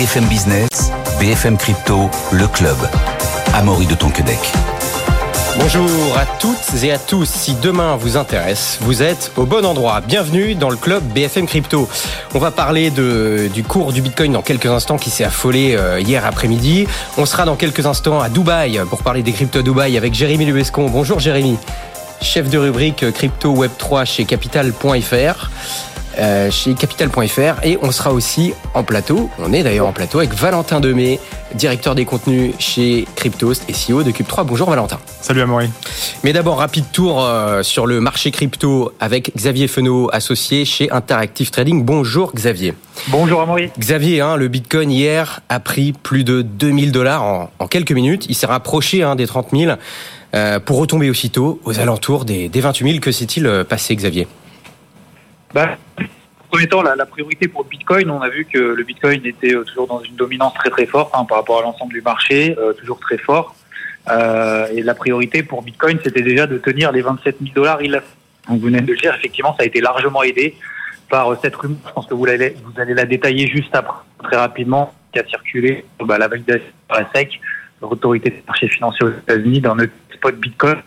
BFM Business, BFM Crypto, le club. Amaury de Tonquedec. Bonjour à toutes et à tous. Si demain vous intéresse, vous êtes au bon endroit. Bienvenue dans le club BFM Crypto. On va parler du cours du Bitcoin dans quelques instants qui s'est affolé euh, hier après-midi. On sera dans quelques instants à Dubaï pour parler des cryptos à Dubaï avec Jérémy Lubescon. Bonjour Jérémy. Chef de rubrique Crypto Web 3 chez Capital.fr. Euh, chez capital.fr et on sera aussi en plateau, on est d'ailleurs en plateau avec Valentin Demey, directeur des contenus chez Cryptost et CEO de Cube3. Bonjour Valentin. Salut Amaury. Mais d'abord, rapide tour euh, sur le marché crypto avec Xavier Fenot, associé chez Interactive Trading. Bonjour Xavier. Bonjour Amaury. Xavier, hein, le Bitcoin hier a pris plus de 2000 dollars en, quelques minutes. Il s'est rapproché hein, des 30 000 euh, pour retomber aussitôt aux alentours des, des 28 000. Que s'est-il passé Xavier? Bah, premier temps, la, la, priorité pour Bitcoin, on a vu que le Bitcoin était euh, toujours dans une dominance très très forte hein, par rapport à l'ensemble du marché, euh, toujours très fort. Euh, et la priorité pour Bitcoin, c'était déjà de tenir les 27 000 dollars. Il vous venez de le dire, effectivement, ça a été largement aidé par euh, cette rumeur. Je pense que vous allez, vous allez la détailler juste après, très rapidement, qui a circulé bah, la validation par la SEC, l'autorité des marchés financiers aux États-Unis, dans notre spot Bitcoin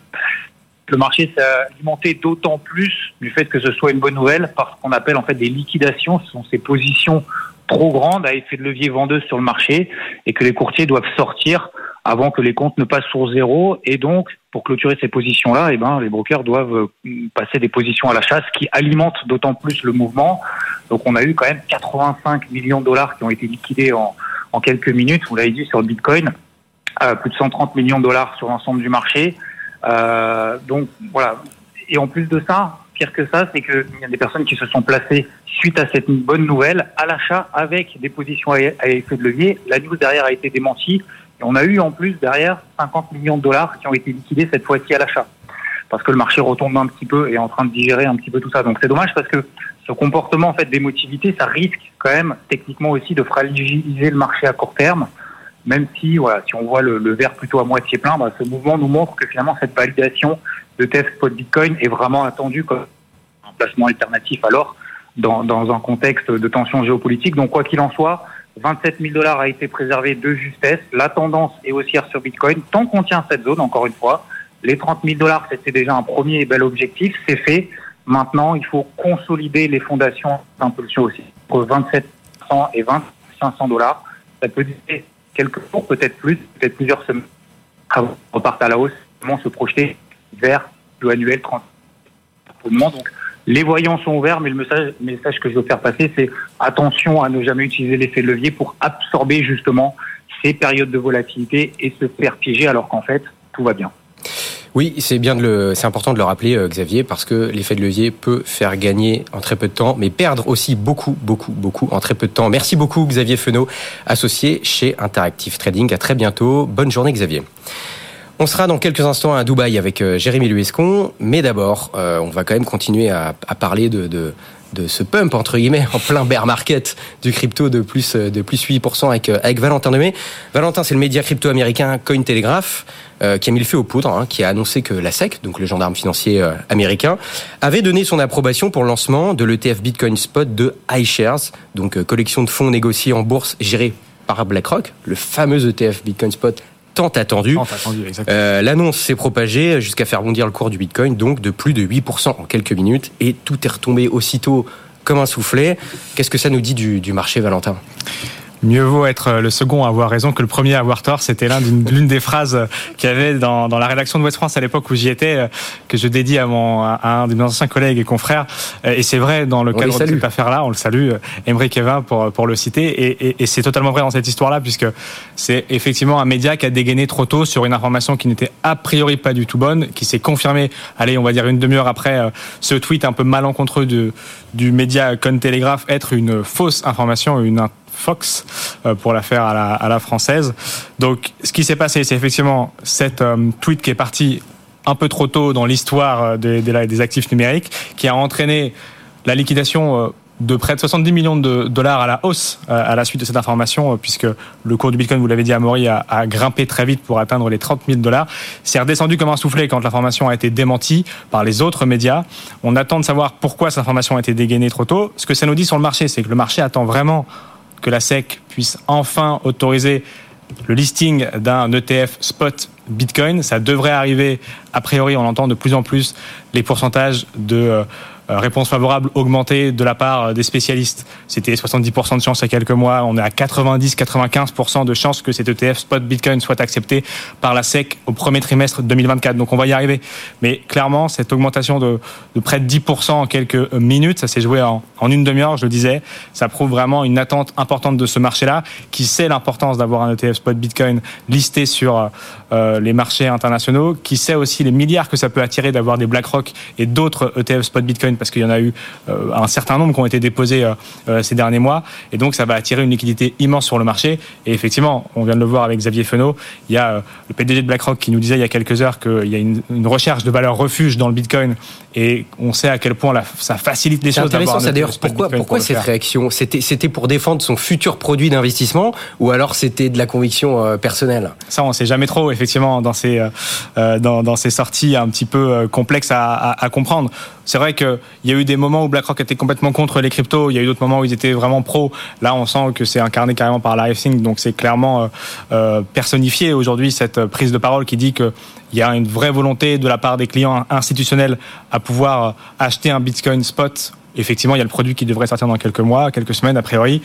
le marché s'est alimenté d'autant plus du fait que ce soit une bonne nouvelle parce qu'on appelle en fait des liquidations. Ce sont ces positions trop grandes à effet de levier vendeuse sur le marché et que les courtiers doivent sortir avant que les comptes ne passent sur zéro. Et donc, pour clôturer ces positions-là, eh ben, les brokers doivent euh, passer des positions à la chasse qui alimentent d'autant plus le mouvement. Donc, on a eu quand même 85 millions de dollars qui ont été liquidés en, en quelques minutes. Vous l'avez dit sur le Bitcoin, euh, plus de 130 millions de dollars sur l'ensemble du marché. Euh, donc voilà. Et en plus de ça, pire que ça, c'est qu'il y a des personnes qui se sont placées suite à cette bonne nouvelle à l'achat avec des positions à effet de levier. La news derrière a été démentie. Et on a eu en plus derrière 50 millions de dollars qui ont été liquidés cette fois-ci à l'achat. Parce que le marché retombe un petit peu et est en train de digérer un petit peu tout ça. Donc c'est dommage parce que ce comportement en fait d'émotivité, ça risque quand même techniquement aussi de fragiliser le marché à court terme même si, voilà, si on voit le, le verre plutôt à moitié plein, bah, ce mouvement nous montre que finalement cette validation de test spot Bitcoin est vraiment attendue comme un placement alternatif alors dans, dans un contexte de tension géopolitique. Donc quoi qu'il en soit, 27 000 dollars a été préservé de justesse. La tendance est haussière sur Bitcoin. Tant qu'on tient cette zone, encore une fois, les 30 000 dollars, c'était déjà un premier et bel objectif. C'est fait. Maintenant, il faut consolider les fondations d'impulsion aussi. Entre 27 et 20 500 dollars, ça peut durer quelques jours, peut-être plus, peut-être plusieurs semaines, avant repartent à la hausse, comment se projeter vers le annuel 30 pour le moment. Donc, les voyants sont ouverts, mais le message, message que je veux faire passer, c'est attention à ne jamais utiliser l'effet de levier pour absorber justement ces périodes de volatilité et se faire piéger alors qu'en fait, tout va bien. Oui, c'est bien de le, c'est important de le rappeler, euh, Xavier, parce que l'effet de levier peut faire gagner en très peu de temps, mais perdre aussi beaucoup, beaucoup, beaucoup en très peu de temps. Merci beaucoup, Xavier Fenot, associé chez Interactive Trading. À très bientôt. Bonne journée, Xavier. On sera dans quelques instants à Dubaï avec euh, Jérémy Luescon, mais d'abord, euh, on va quand même continuer à, parler de, de, de ce pump entre guillemets en plein bear market du crypto de plus de plus 8% avec avec Valentin Demey. Valentin, c'est le média crypto américain Cointelegraph euh, qui a mis le feu aux poudres, hein, qui a annoncé que la SEC, donc le gendarme financier euh, américain, avait donné son approbation pour le lancement de l'ETF Bitcoin Spot de iShares, donc euh, collection de fonds négociés en bourse gérée par BlackRock, le fameux ETF Bitcoin Spot tant attendu. Euh, L'annonce s'est propagée jusqu'à faire bondir le cours du Bitcoin, donc de plus de 8% en quelques minutes, et tout est retombé aussitôt comme un soufflet. Qu'est-ce que ça nous dit du, du marché, Valentin? Mieux vaut être le second à avoir raison que le premier à avoir tort. C'était l'une des phrases qu'il y avait dans, dans, la rédaction de West France à l'époque où j'y étais, euh, que je dédie à, mon, à un de mes anciens collègues et confrères. Et c'est vrai dans le cadre de cette affaire-là, on le salue, Emery Kevin pour, pour le citer. Et, et, et c'est totalement vrai dans cette histoire-là, puisque c'est effectivement un média qui a dégainé trop tôt sur une information qui n'était a priori pas du tout bonne, qui s'est confirmée, allez, on va dire une demi-heure après euh, ce tweet un peu malencontreux de, du média Cointelegraph être une fausse information, une Fox euh, pour la faire à la, française. Donc, ce qui s'est passé, c'est effectivement cette euh, tweet qui est partie un peu trop tôt dans l'histoire euh, des, des, actifs numériques, qui a entraîné la liquidation de près de 70 millions de dollars à la hausse à la suite de cette information, puisque le cours du Bitcoin, vous l'avez dit à Maury, a, a, grimpé très vite pour atteindre les 30 000 dollars. C'est redescendu comme un soufflet quand l'information a été démentie par les autres médias. On attend de savoir pourquoi cette information a été dégainée trop tôt. Ce que ça nous dit sur le marché, c'est que le marché attend vraiment que la SEC puisse enfin autoriser le listing d'un ETF spot Bitcoin. Ça devrait arriver, a priori, on entend de plus en plus les pourcentages de euh, réponse favorable augmentée de la part euh, des spécialistes. C'était 70% de chance il y a quelques mois. On est à 90-95% de chance que cet ETF spot Bitcoin soit accepté par la SEC au premier trimestre 2024. Donc on va y arriver. Mais clairement, cette augmentation de, près de 10% en quelques minutes, ça s'est joué en, une demi-heure, je le disais. Ça prouve vraiment une attente importante de ce marché-là, qui sait l'importance d'avoir un ETF spot Bitcoin listé sur euh, les marchés internationaux, qui sait aussi les milliards que ça peut attirer d'avoir des BlackRock et d'autres ETF spot Bitcoin parce qu'il y en a eu euh, un certain nombre qui ont été déposés euh, euh, ces derniers mois. Et donc, ça va attirer une liquidité immense sur le marché. Et effectivement, on vient de le voir avec Xavier Fenot, il y a le PDG de BlackRock qui nous disait il y a quelques heures qu'il y a une, une recherche de valeur refuge dans le Bitcoin et on sait à quel point la, ça facilite les choses. C'est intéressant, ça d'ailleurs. Pourquoi, pourquoi cette réaction? C'était, c'était pour défendre son futur produit d'investissement ou alors c'était de la conviction euh, personnelle? Ça, on sait jamais trop, effectivement, dans ces, euh, dans, dans, ces sorties un petit peu euh, complexes à, à, à comprendre. C'est vrai qu'il y a eu des moments où BlackRock était complètement contre les cryptos, il y a eu d'autres moments où ils étaient vraiment pro. Là, on sent que c'est incarné carrément par la donc c'est clairement euh, personnifié aujourd'hui cette prise de parole qui dit que il y a une vraie volonté de la part des clients institutionnels à pouvoir acheter un Bitcoin spot. Effectivement, il y a le produit qui devrait sortir dans quelques mois, quelques semaines a priori.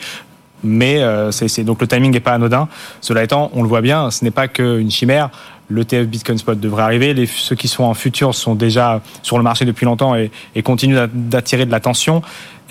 Mais euh, c'est donc le timing n'est pas anodin. Cela étant, on le voit bien, ce n'est pas qu'une chimère. Le TF Bitcoin Spot devrait arriver. Ceux qui sont en futur sont déjà sur le marché depuis longtemps et, et continuent d'attirer de l'attention.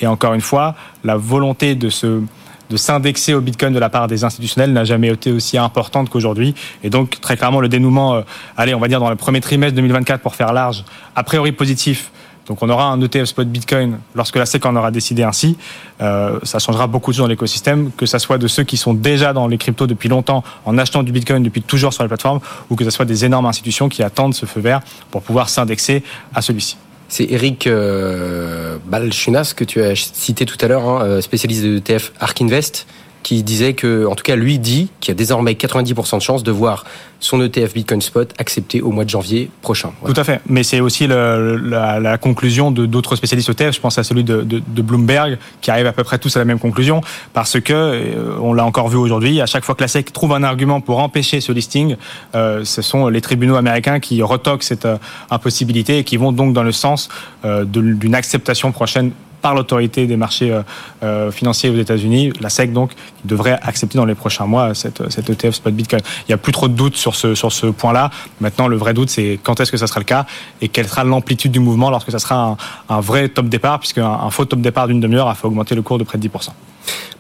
Et encore une fois, la volonté de se de s'indexer au Bitcoin de la part des institutionnels n'a jamais été aussi importante qu'aujourd'hui. Et donc, très clairement, le dénouement, euh, allez, on va dire dans le premier trimestre 2024 pour faire large, a priori positif. Donc on aura un ETF spot Bitcoin lorsque la SEC en aura décidé ainsi. Euh, ça changera beaucoup de choses dans l'écosystème, que ce soit de ceux qui sont déjà dans les cryptos depuis longtemps en achetant du Bitcoin depuis toujours sur la plateforme, ou que ce soit des énormes institutions qui attendent ce feu vert pour pouvoir s'indexer à celui-ci. C'est Eric euh, Balchunas que tu as cité tout à l'heure, hein, euh, spécialiste de ETF Ark Invest, qui disait que, en tout cas, lui dit qu'il y a désormais 90% de chances de voir son ETF Bitcoin Spot accepté au mois de janvier prochain. Tout à fait. Mais c'est aussi la, conclusion de d'autres spécialistes ETF. Je pense à celui de, Bloomberg, qui arrive à peu près tous à la même conclusion, parce que euh, on l'a encore vu aujourd'hui. À chaque fois que la SEC trouve un argument pour empêcher ce listing, euh, ce sont les tribunaux américains qui retoquent cette euh, impossibilité et qui vont donc dans le sens d'une acceptation prochaine par l'autorité des marchés euh, financiers aux États-Unis, la SEC donc, devrait accepter dans les prochains mois cette, ETF spot Bitcoin. Il n'y a plus trop de doutes sur ce, point-là. Maintenant, le vrai doute, c'est quand est-ce que ça sera le cas et quelle sera l'amplitude du mouvement lorsque ça sera un, vrai top départ, puisque un, faux top départ d'une demi-heure a fait augmenter le cours de près de 10%.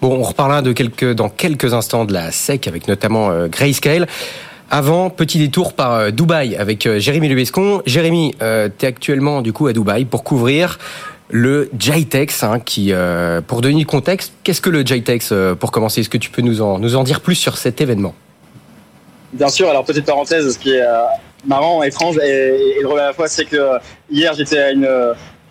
Bon, on reparlera dans quelques instants de la SEC avec notamment euh, Grayscale. Avant, petit détour par euh, Dubaï avec euh, Jérémy Lebescon. Jérémy, euh, tu es actuellement du coup à Dubaï pour couvrir le JITEX, hein, euh, pour donner le contexte, qu'est-ce que le JITEX pour commencer? Est-ce que tu peux nous en, nous en dire plus sur cet événement? Bien sûr, alors petite parenthèse, ce qui est marrant, étrange et, et drôle à la fois, c'est que hier j'étais à une,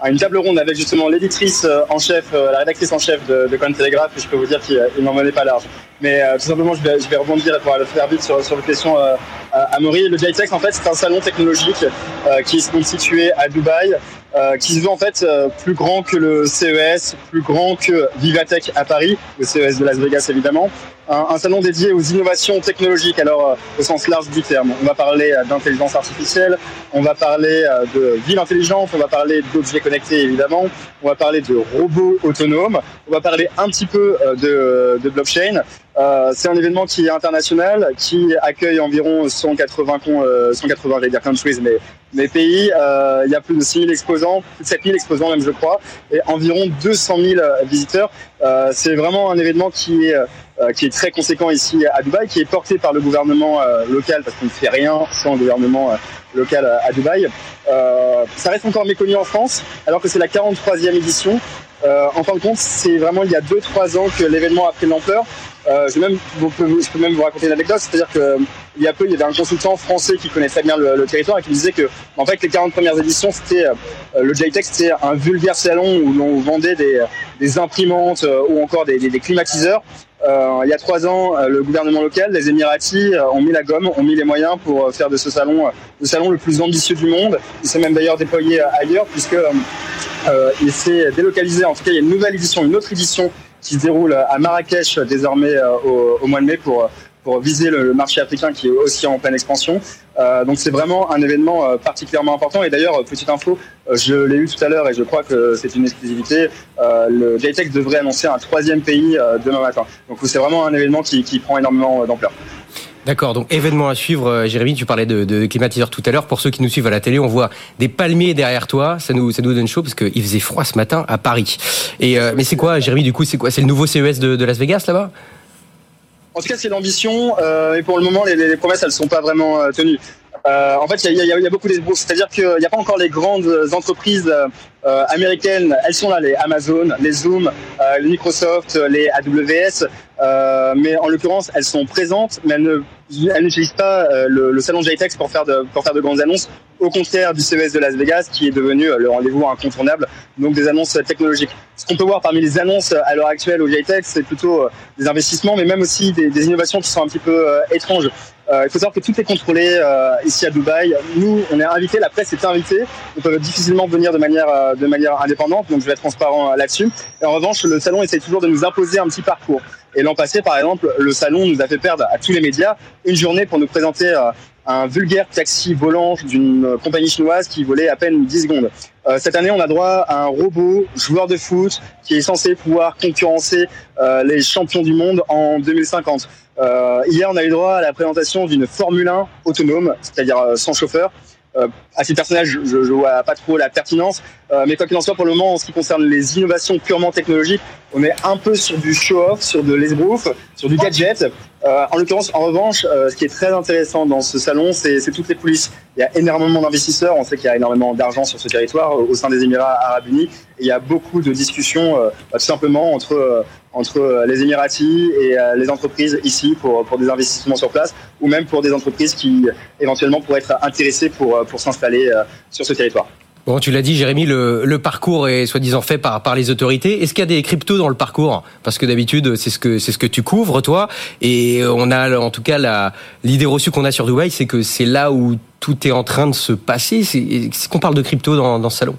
à une table ronde avec justement l'éditrice en chef, la rédactrice en chef de, de Cointelegraph, et je peux vous dire qu'il n'en menait pas large. Mais euh, tout simplement, je vais, je vais rebondir pour le faire vite sur, sur les questions euh, à Maury. Le JITEX, en fait, c'est un salon technologique euh, qui est situé à Dubaï, euh, qui se veut en fait euh, plus grand que le CES, plus grand que Vivatech à Paris, le CES de Las Vegas évidemment. Un, salon dédié aux innovations technologiques, alors au sens large du terme. On va parler d'intelligence artificielle, on va parler de ville intelligente, on va parler d'objets connectés évidemment, on va parler de robots autonomes, on va parler un petit peu de, de blockchain. Euh, c'est un événement qui est international, qui accueille environ 180, euh, 180 j'allais dire countries, mais, mais pays. Euh, il y a plus de 6000 exposants, plus de 7000 exposants même, je crois, et environ 200 000 visiteurs. Euh, c'est vraiment un événement qui est, euh, qui est très conséquent ici à Dubaï, qui est porté par le gouvernement euh, local, parce qu'on ne fait rien sans le gouvernement local à Dubaï. ça reste encore méconnu en France, alors que c'est la 43e édition. en fin de compte, c'est vraiment il y a 2-3 ans que l'événement a pris l'ampleur. Euh, je, peux même vous raconter une anecdote, c'est-à-dire qu'il y a peu, il y avait un consultant français qui très bien le, territoire et qui disait que, en fait, les 40 premières éditions, c'était euh, le JTEX, c'était un vulgaire salon où l'on vendait des, imprimantes euh, ou encore des, climatiseurs. Euh, il y a trois ans, le gouvernement local, les Émiratis, ont mis la gomme, ont mis les moyens pour faire de ce salon le salon le plus ambitieux du monde. Il s'est même d'ailleurs déployé ailleurs puisque euh, il s'est délocalisé. En tout cas, il y a une nouvelle édition, une autre édition qui se déroule à Marrakech désormais au, mois de mai pour pour viser le marché africain qui est aussi en pleine expansion. donc c'est vraiment un événement particulièrement important. Et d'ailleurs, petite info, je l'ai eu tout à l'heure et je crois que c'est une exclusivité. le JTEX devrait annoncer un troisième pays demain matin. Donc c'est vraiment un événement qui, qui prend énormément d'ampleur. D'accord, donc événement à suivre. Euh, Jérémy, tu parlais de, de climatiseur tout à l'heure. Pour ceux qui nous suivent à la télé, on voit des palmiers derrière toi. Ça nous, ça nous donne chaud parce qu'il faisait froid ce matin à Paris. Et euh, mais c'est quoi, Jérémy Du coup, c'est quoi C'est le nouveau CES de, de Las Vegas là-bas? En tout cas, c'est l'ambition. Euh, et pour le moment, les, promesses, elles sont pas vraiment tenues. En fait, il y, a, beaucoup d'espoirs. C'est-à-dire qu'il n'y a pas encore les grandes entreprises américaines. Elles sont là, les Amazon, les Zoom, les Microsoft, les AWS. Euh, mais en l'occurrence, elles sont présentes, mais elles ne elle n'utilise pas euh, le, le, salon JTEX pour faire de pour faire de grandes annonces. Au contraire du CES de Las Vegas, qui est devenu euh, le rendez-vous incontournable, donc des annonces technologiques. Ce qu'on peut voir parmi les annonces à l'heure actuelle au JTEX, c'est plutôt des investissements, mais même aussi des, des, innovations qui sont un petit peu étranges. Euh, il faut savoir que tout est contrôlé euh, ici à Dubaï. Nous, on est invité, la presse est invitée. On peut difficilement venir de manière, euh, de manière indépendante, donc je vais être transparent là-dessus. Et en revanche, le salon essaie toujours de nous imposer un petit parcours. Et l'an passé, par exemple, le salon nous a fait perdre à tous les médias une journée pour nous présenter un vulgaire taxi volant d'une compagnie chinoise qui volait à peine 10 secondes. Euh, cette année, on a droit à un robot joueur de foot qui est censé pouvoir concurrencer euh, les champions du monde en 2050. Euh, hier, on a eu droit à la présentation d'une Formule 1 autonome, c'est-à-dire sans chauffeur. Euh, à ces personnages, je, je vois pas trop la pertinence, euh, mais quoi qu'il en soit, pour le moment, en ce qui concerne les innovations purement technologiques, on est un peu sur du show-off, sur de l'esbrouf, sur du gadget. Euh, en l'occurrence, en revanche, euh, ce qui est très intéressant dans ce salon, c'est toutes les coulisses. Il y a énormément d'investisseurs, on sait qu'il y a énormément d'argent sur ce territoire au sein des Émirats arabes unis, et il y a beaucoup de discussions euh, tout simplement entre euh, entre les Émiratis et les entreprises ici pour, pour des investissements sur place ou même pour des entreprises qui éventuellement pourraient être intéressées pour, pour s'installer sur ce territoire. Bon, tu l'as dit, Jérémy, le, le parcours est soi-disant fait par, par les autorités. Est-ce qu'il y a des cryptos dans le parcours? Parce que d'habitude, c'est ce que c'est ce que tu couvres, toi. Et on a, en tout cas, l'idée reçue qu'on a sur Dubaï, c'est que c'est là où tout est en train de se passer. C'est qu'on parle de crypto dans, dans ce salon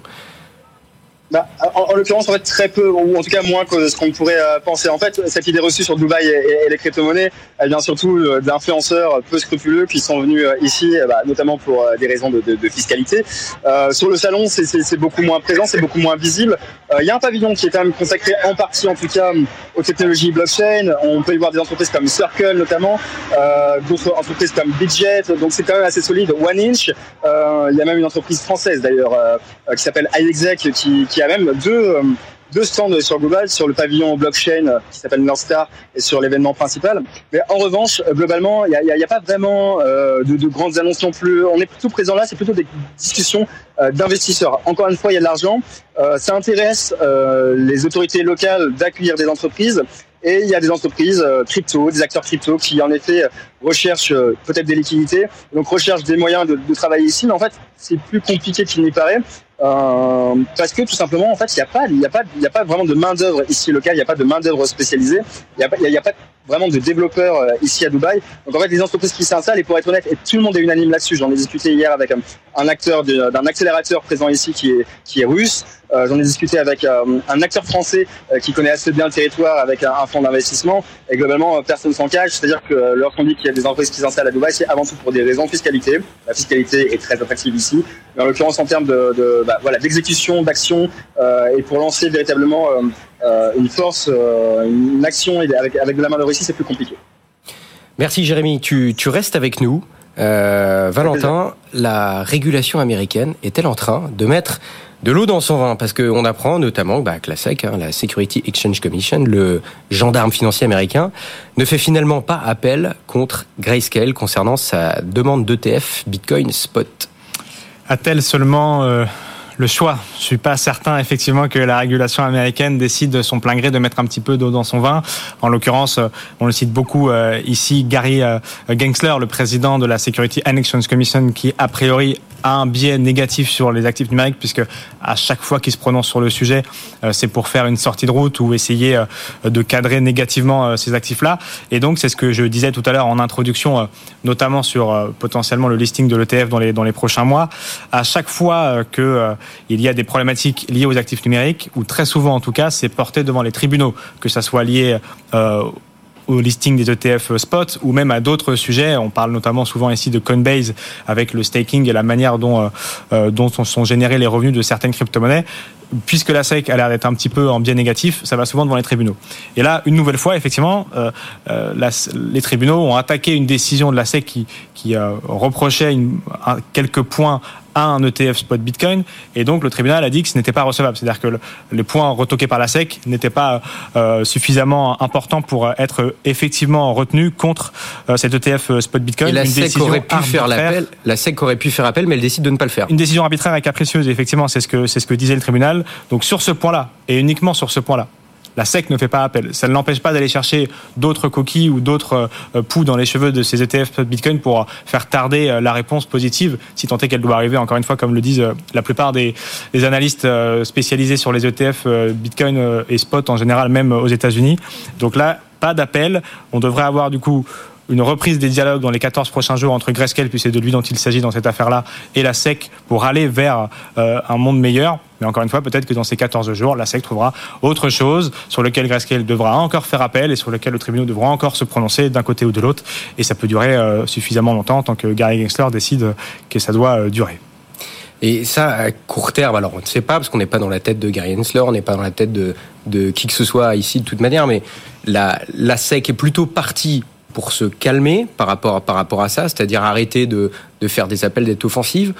bah, en, en l'occurrence, en fait, très peu, ou en tout cas moins que ce qu'on pourrait euh, penser. En fait, cette idée reçue sur Dubaï et, et les crypto-monnaies, elle vient surtout euh, d'influenceurs peu scrupuleux qui sont venus euh, ici, bah, notamment pour des raisons de, de, de fiscalité. Euh, sur le salon, c'est beaucoup moins présent, c'est beaucoup moins visible. Il y a un pavillon qui est quand même consacré en partie, en tout cas, aux technologies blockchain. On peut y voir des entreprises comme Circle, notamment, d'autres entreprises comme Bitjet. Donc, c'est quand même assez solide. One Inch. Il y a même une entreprise française, d'ailleurs, qui s'appelle iExec, qui, y a même deux, euh, deux stands sur Google, sur le pavillon blockchain euh, qui s'appelle Northstar et sur l'événement principal. Mais en revanche, euh, globalement, il n'y a, pas vraiment de, de, grandes annonces non plus. On est plutôt présent là, c'est plutôt des discussions d'investisseurs. Encore une fois, il y a de l'argent. ça intéresse les autorités locales d'accueillir des entreprises. Et il y a des entreprises crypto, des acteurs crypto qui en effet recherchent peut-être des liquidités, donc recherchent des moyens de, de travailler ici. Mais en fait, c'est plus compliqué qu'il n'y paraît. Euh, parce que tout simplement, en fait, il n'y a pas, il y a pas, il y a pas vraiment de main d'œuvre ici locale. Il n'y a pas de main d'œuvre spécialisée. Il n'y a y a pas vraiment de développeurs euh, ici à Dubaï. Donc en fait, les entreprises qui s'installent, et pour être honnête, et tout le monde est unanime là-dessus. J'en ai discuté hier avec un, un acteur d'un accélérateur présent ici qui est, qui est russe. Euh, J'en ai discuté avec euh, un acteur français euh, qui connaît assez bien le territoire avec un, un fonds d'investissement. Et globalement, personne s'en cache. C'est-à-dire que lorsqu'on dit qu'il y a des entreprises qui s'installent à Dubaï, c'est avant tout pour des raisons de fiscalité. La fiscalité est très attractive ici. Mais en l'occurrence, en termes de, bah, voilà, d'exécution, d'action, et pour lancer véritablement une force, une action avec, avec de la main de ici, c'est plus compliqué. Merci Jérémy. Tu, tu restes avec nous. Euh, Valentin, la régulation américaine est-elle en train de mettre de l'eau dans son vin? Parce qu'on apprend notamment bah, que la SEC, hein, la Security Exchange Commission, le gendarme financier américain, ne fait finalement pas appel contre Grayscale concernant sa demande d'ETF Bitcoin Spot. A-t-elle seulement euh, le choix. Je suis pas certain effectivement que la régulation américaine décide de son plein gré de mettre un petit peu d'eau dans son vin. En l'occurrence, on le cite beaucoup euh, ici, Gary euh, Gensler, le président de la Security Exchange Commission, qui a priori a un biais négatif sur les actifs numériques puisque à chaque fois qu'il se prononce sur le sujet, euh, c'est pour faire une sortie de route ou essayer euh, de cadrer négativement euh, ces actifs-là. Et donc c'est ce que je disais tout à l'heure en introduction, notamment sur potentiellement le listing de l'ETF dans les dans les prochains mois. À chaque fois que il y a des problématiques liées aux actifs numériques, ou très souvent en tout cas, c'est porté devant les tribunaux, que ça soit lié au listing des ETF spot ou même à d'autres sujets. On parle notamment souvent ici de Coinbase avec le staking et la manière dont, euh, euh, dont sont générés les revenus de certaines crypto-monnaies puisque la SEC a l'air d'être un petit peu en biais négatif, ça va souvent devant les tribunaux. Et là, une nouvelle fois, effectivement, euh, les tribunaux ont attaqué une décision de la SEC qui, qui reprochait quelques points à un ETF spot Bitcoin. Et donc, le tribunal a dit que ce n'était pas recevable. C'est-à-dire que les points retoqués par la SEC n'étaient pas euh, suffisamment importants pour être effectivement retenus contre euh, cet ETF euh, spot Bitcoin. Et la SEC aurait pu faire l'appel. La SEC aurait pu faire appel, mais elle décide de ne pas le faire. Une décision arbitraire et capricieuse. Effectivement, c'est ce que c'est ce que disait le tribunal. Donc, sur ce point-là, et uniquement sur ce point-là, la SEC ne fait pas appel. Ça ne l'empêche pas d'aller chercher d'autres coquilles ou d'autres euh, poux dans les cheveux de ces ETF Bitcoin pour faire tarder euh, la réponse positive, si tant est qu'elle doit arriver, encore une fois, comme le disent euh, la plupart des, analystes spécialisés sur les ETF Bitcoin et spot en général, même aux États-Unis. Donc là, pas d'appel. On devrait avoir du coup une reprise des dialogues dans les 14 prochains jours entre Grayscale, puis c'est de lui dont il s'agit dans cette affaire-là, et la SEC pour aller vers euh, un monde meilleur. Mais encore une fois, peut-être que dans ces 14 jours, la SEC trouvera autre chose sur lequel Grayscale devra encore faire appel et sur lequel le tribunal devra encore se prononcer d'un côté ou de l'autre. Et ça peut durer euh, suffisamment longtemps tant que Gary Gensler décide que ça doit euh, durer. Et ça, à court terme, alors on ne sait pas, parce qu'on n'est pas dans la tête de Gary Gensler, on n'est pas dans la tête de, qui que ce soit ici de toute manière, mais la SEC est plutôt partie pour se calmer par rapport, à ça, c'est-à-dire arrêter de, de faire des appels d'être offensive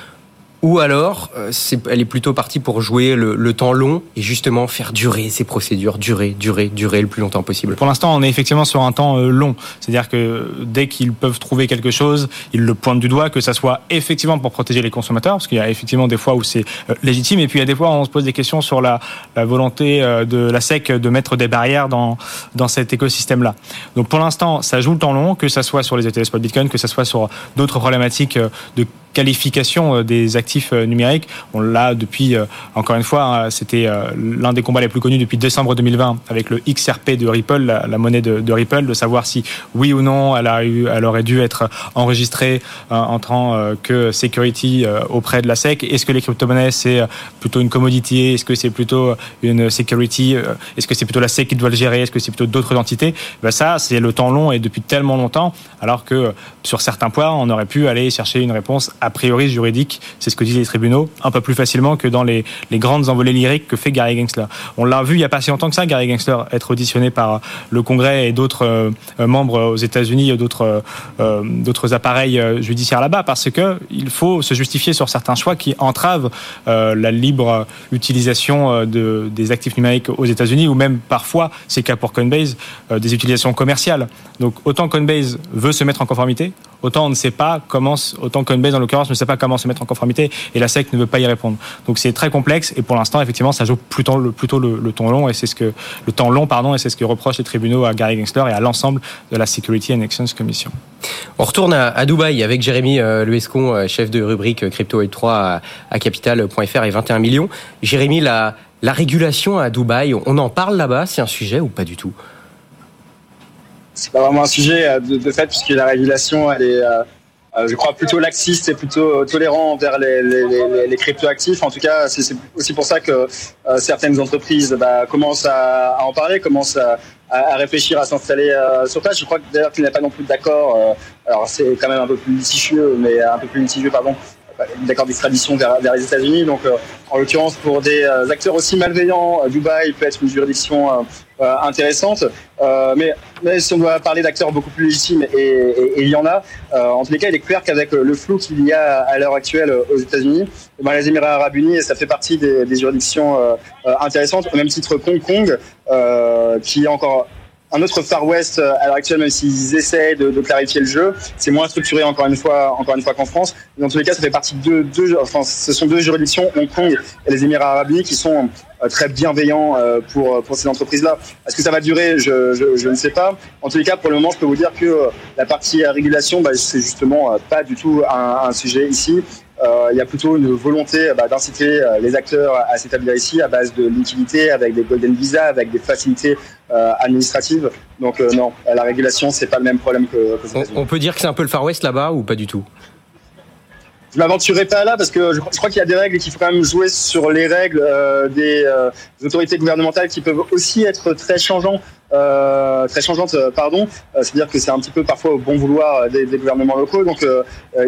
ou alors, euh, elle est plutôt partie pour jouer le, temps long et justement faire durer ces procédures, durer, durer, durer le plus longtemps possible. Pour l'instant, on est effectivement sur un temps euh, long. C'est-à-dire que dès qu'ils peuvent trouver quelque chose, ils le pointent du doigt, que ça soit effectivement pour protéger les consommateurs, parce qu'il y a effectivement des fois où c'est euh, légitime, et puis il y a des fois où on se pose des questions sur la, la volonté de la SEC de mettre des barrières dans, dans cet écosystème-là. Donc pour l'instant, ça joue le temps long, que ça soit sur les ETF spot Bitcoin, que ça soit sur d'autres problématiques de qualification euh, des actifs euh, numériques. On l'a depuis, euh, encore une fois, hein, c'était l'un des combats les plus connus depuis décembre 2020 avec le XRP de Ripple, la, monnaie de, Ripple, de savoir si oui ou non elle, aurait dû être enregistrée en tant que security auprès de la SEC. Est-ce que les crypto-monnaies c'est plutôt une commodity? Est-ce que c'est plutôt une security Est-ce que c'est plutôt la SEC qui doit le gérer? Est-ce que c'est plutôt d'autres entités? Ben Ça, c'est le temps long et depuis tellement longtemps, alors que sur certains points, on aurait pu aller chercher une réponse a priori juridique, c'est ce que disent les tribunaux, un peu plus facilement que dans les, grandes envolées lyriques que fait Gary Gensler. On l'a vu il n'y a pas si longtemps que ça, Gary Gensler, être auditionné par le Congrès et d'autres euh, membres aux États-Unis, d'autres euh, d'autres appareils euh, judiciaires là-bas, parce que il faut se justifier sur certains choix qui entravent la libre utilisation de, des actifs numériques aux États-Unis, ou même parfois, c'est le cas pour Coinbase, des utilisations commerciales. Donc autant Coinbase veut se mettre en conformité, autant on ne sait pas comment, autant Coinbase en l'occurrence ne sait pas comment se mettre en conformité et la SEC ne veut pas y répondre. Donc c'est très complexe et pour l'instant effectivement ça joue plutôt le, plutôt temps long et c'est ce que le temps long pardon et c'est ce que reprochent les tribunaux à Gary Gensler et à l'ensemble de la Security and Exchange Commission. On retourne à, Dubaï avec Jérémy euh, Luescon, euh, chef de rubrique Crypto 3 à, Capital.fr et 21 millions. Jérémy, la régulation à Dubaï, on en parle là-bas, c'est un sujet ou pas du tout? C'est pas vraiment un sujet euh, de, fait puisque la régulation elle est euh, euh, je crois plutôt laxiste et plutôt tolérant envers les, les, les, cryptoactifs. En tout cas, c'est aussi pour ça que certaines entreprises bah, commencent à, en parler, commencent à, à réfléchir à s'installer sur place. Je crois d'ailleurs qu'il n'y a pas non plus d'accord. alors c'est quand même un peu plus litigieux, mais un peu plus litigieux, pardon, d'accord d'extradition vers, les États-Unis. Donc, euh, en l'occurrence, pour des euh, acteurs aussi malveillants, euh, Dubaï peut être une juridiction intéressante. mais, mais, si on doit parler d'acteurs beaucoup plus légitimes, et, il y en a, en tous les cas, il est clair qu'avec le flou qu'il y a à l'heure actuelle aux États-Unis, eh ben, les Émirats Arabes Unis, ça fait partie des juridictions intéressantes, au même titre Hong Kong, qui est encore un autre Far West euh, à l'heure actuelle, même s'ils essaient de, de, clarifier le jeu, c'est moins structuré encore une fois, encore une fois qu'en France. Dans tous les cas, ça fait partie de deux, enfin, ce sont deux juridictions, Hong Kong et les Émirats Arabes Unis, qui sont euh, très bienveillants euh, pour pour ces entreprises-là. Est-ce que ça va durer? Je, je, je, ne sais pas. En tous les cas, pour le moment, je peux vous dire que la partie régulation, bah, c'est justement pas du tout un, un sujet ici. il y a plutôt une volonté bah, d'inciter les acteurs à s'établir ici à base de liquidité, avec des golden visa, avec des facilités administratives. Donc non, la régulation, c'est pas le même problème que, que On peut dire que c'est un peu le Far West là-bas ou pas du tout? Je m'aventurerai pas là parce que je, crois qu'il y a des règles et qu'il faut quand même jouer sur les règles euh, des, euh, autorités gouvernementales qui peuvent aussi être très changeantes. Euh, très changeantes, pardon. C'est-à-dire que c'est un petit peu parfois au bon vouloir des, des gouvernements locaux. Donc,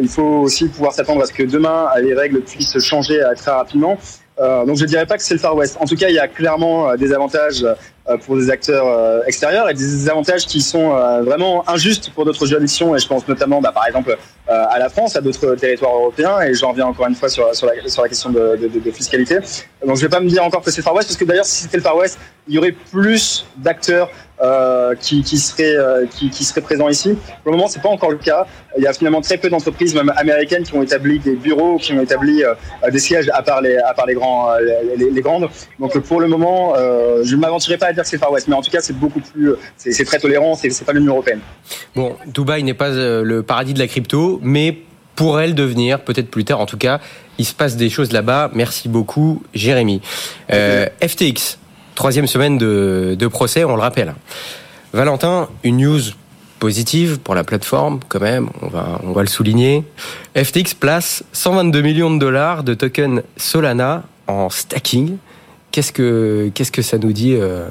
il faut aussi pouvoir s'attendre à ce que demain les règles puissent changer très rapidement. Euh, donc je ne dirais pas que c'est le Far West. En tout cas, il y a clairement euh, des avantages euh, pour des acteurs extérieurs et des avantages qui sont vraiment injustes pour d'autres juridictions. Et je pense notamment, bah, par exemple, à la France, à d'autres territoires européens. Et j'en reviens encore une fois sur, la, question de, fiscalité. Donc je vais pas me dire encore que c'est le Far West, parce que d'ailleurs, si c'était le Far West, il y aurait plus d'acteurs euh, euh, qui, qui, serait présent ici. Pour le moment, c'est pas encore le cas. Il y a finalement très peu d'entreprises, même américaines, qui ont établi des bureaux, qui ont établi euh, des sièges à part les, grandes. Donc pour le moment, je ne m'aventurerai pas à dire que c'est Far West, mais en tout cas, c'est beaucoup plus, c'est très tolérant. C'est pas l'Union européenne. Bon, Dubaï n'est pas le paradis de la crypto, mais pourrait le devenir, peut-être plus tard. En tout cas, il se passe des choses là-bas. Merci beaucoup, Jérémy. Euh, FTX, Troisième semaine de, de procès, on le rappelle. Valentin, une news positive pour la plateforme, quand même, on va, on va le souligner. FTX place 122 millions de dollars de tokens Solana en stacking. Qu'est-ce que, qu'est-ce que ça nous dit euh,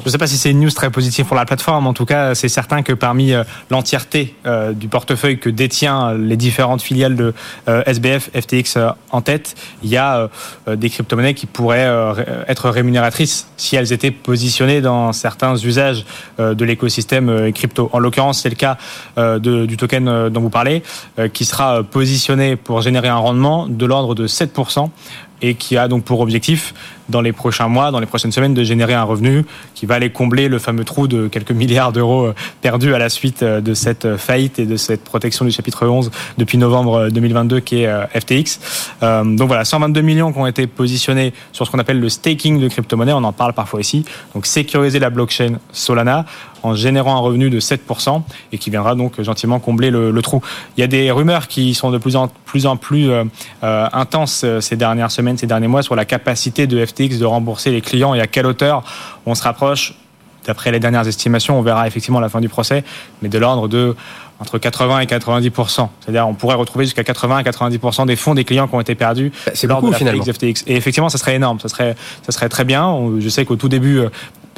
Je ne sais pas si c'est une news très positive pour la plateforme. En tout cas, c'est certain que parmi euh, l'entièreté euh, du portefeuille que détient les différentes filiales de euh, SBF, FTX en tête, il y a des crypto-monnaies qui pourraient être rémunératrices si elles étaient positionnées dans certains usages de l'écosystème crypto. En l'occurrence, c'est le cas du token dont vous parlez, qui sera positionné pour générer un rendement de l'ordre de 7% et qui a donc pour objectif dans les prochains mois, dans les prochaines semaines, de générer un revenu qui va aller combler le fameux trou de quelques milliards d'euros euh, perdus à la suite euh, de cette euh, faillite et de cette protection du chapitre 11 depuis novembre 2022 qui est FTX. donc voilà, 122 millions qui ont été positionnés sur ce qu'on appelle le staking de crypto-monnaie, on en parle parfois ici. Donc sécuriser la blockchain Solana en générant un revenu de 7% et qui viendra donc gentiment combler le, trou. Il y a des rumeurs qui sont de plus en plus, en plus euh, euh, intenses euh, ces dernières semaines, ces derniers mois sur la capacité de FTX de rembourser les clients et à quelle hauteur on se rapproche. D'après les dernières estimations, on verra effectivement la fin du procès, mais de l'ordre de entre 80 et 90 C'est-à-dire, on pourrait retrouver jusqu'à 80 à 90 des fonds des clients qui ont été perdus c'est lors de la finalement. FTX. Et effectivement, ça serait énorme, ça serait, ça serait très bien. Je sais qu'au tout début,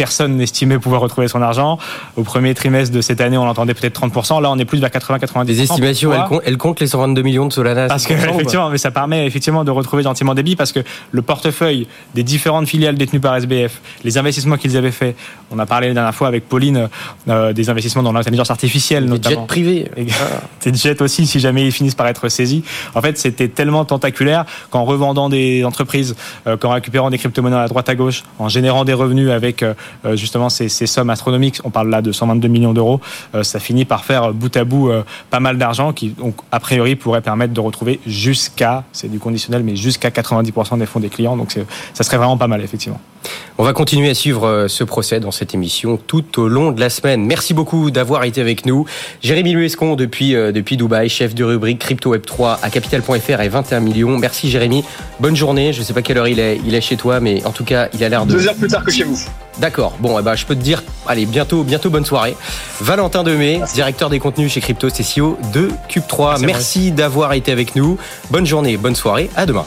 personne n'estimait pouvoir retrouver son argent. Au premier trimestre de cette année, on entendait peut-être 30%. Là, on est plus vers 80-90%. Les estimations, elles, comptent les 122 millions de Solana. Parce que, effectivement, mais ça permet effectivement de retrouver gentiment des billes parce que le portefeuille des différentes filiales détenues par SBF, les investissements qu'ils avaient faits, on a parlé la dernière fois avec Pauline euh, des investissements dans l'intelligence artificielle, des notamment. jets privés. Des jets aussi, si jamais ils finissent par être saisis. En fait, c'était tellement tentaculaire qu'en revendant des entreprises, euh, qu'en récupérant des crypto-monnaies à droite à gauche, en générant des revenus avec euh, justement ces sommes astronomiques, on parle là de 122 millions d'euros, euh, ça finit par faire bout à bout euh, pas mal d'argent qui, donc, a priori, pourrait permettre de retrouver jusqu'à, c'est du conditionnel, mais jusqu'à 90% des fonds des clients. Donc ça serait vraiment pas mal, effectivement. On va continuer à suivre euh, ce procès dans cette émission tout au long de la semaine. Merci beaucoup d'avoir été avec nous. Jérémy Luescon depuis, depuis Dubaï, chef de rubrique Crypto Web 3 à Capital.fr et 21 millions. Merci Jérémy. Bonne journée. Je ne sais pas quelle heure il est, il est chez toi, mais en tout cas, il a l'air de... Deux heures plus tard que chez vous. D'accord. Bon, eh ben, je peux te dire, allez, bientôt, bientôt bonne soirée. Valentin Demey, directeur des contenus chez Crypto, c'est CEO de Cube 3. Merci d'avoir été avec nous. Bonne journée, bonne soirée. À demain.